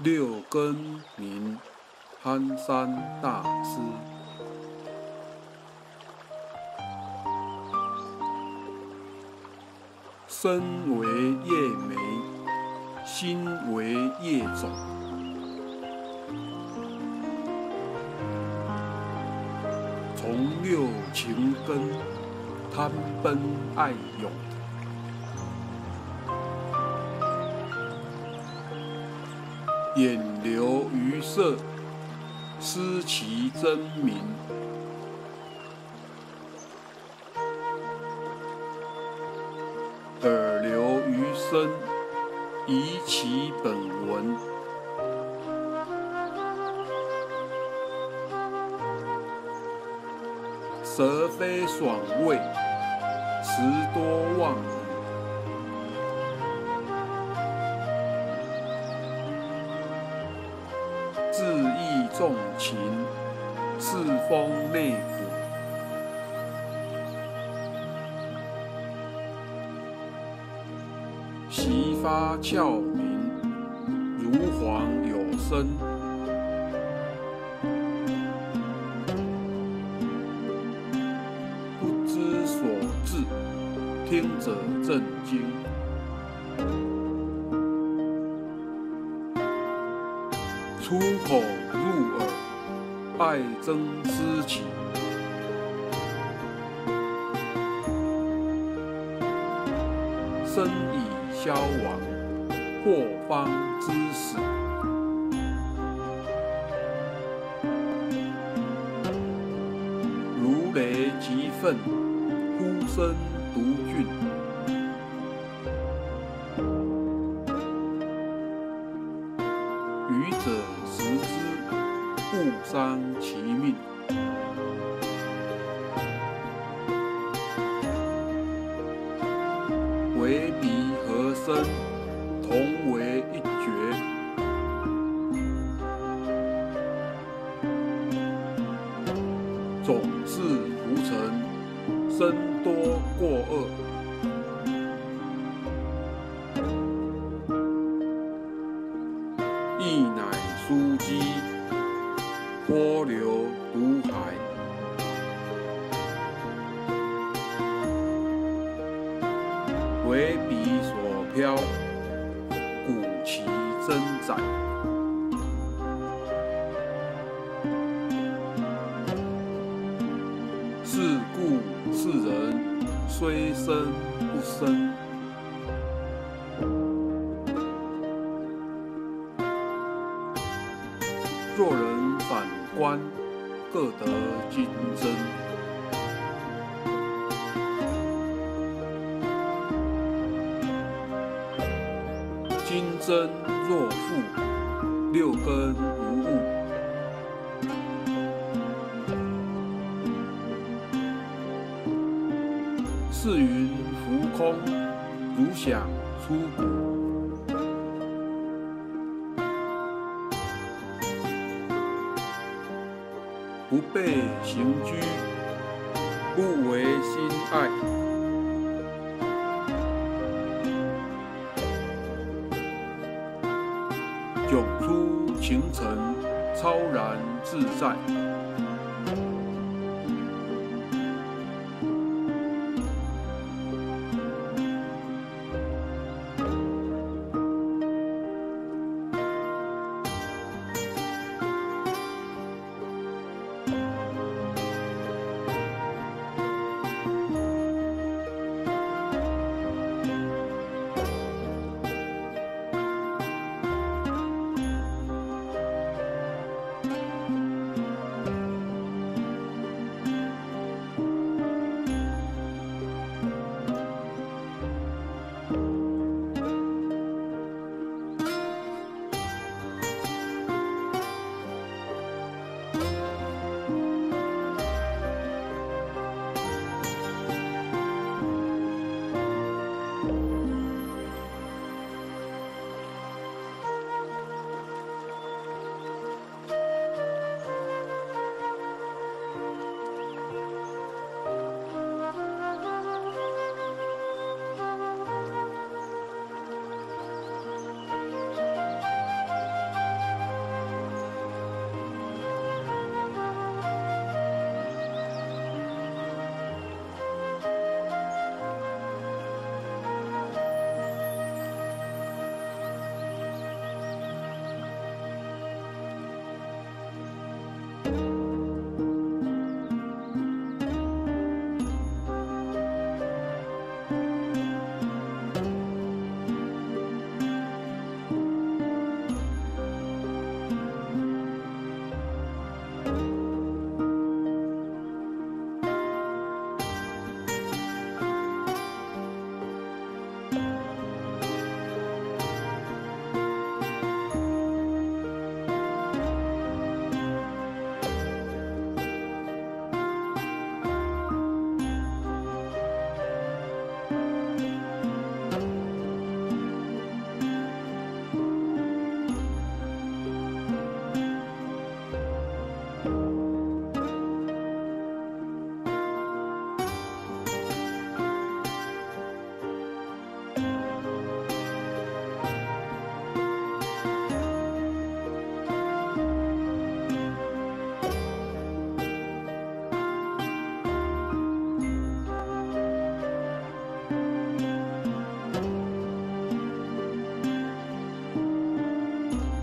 六根明，憨山大师。身为叶眉，心为叶种。从六情根，贪奔爱涌。眼流于色，思其真名；耳流于声，疑其本文；舌非爽味，词多忘。纵情，世风内骨；习发窍明，如黄有声；不知所至，听者震惊。出口入耳，爱憎思起；身已消亡，祸方知始。如雷急愤，呼声独峻。不伤其命。为彼何生，同为一绝。总是浮沉，生多过恶。亦难为彼所飘，古其真载。是故世人虽生不生。若人反观，各得金针。金针若负，六根无物。是云浮空，如想出谷。不被行居，不为心爱。形成，超然自在。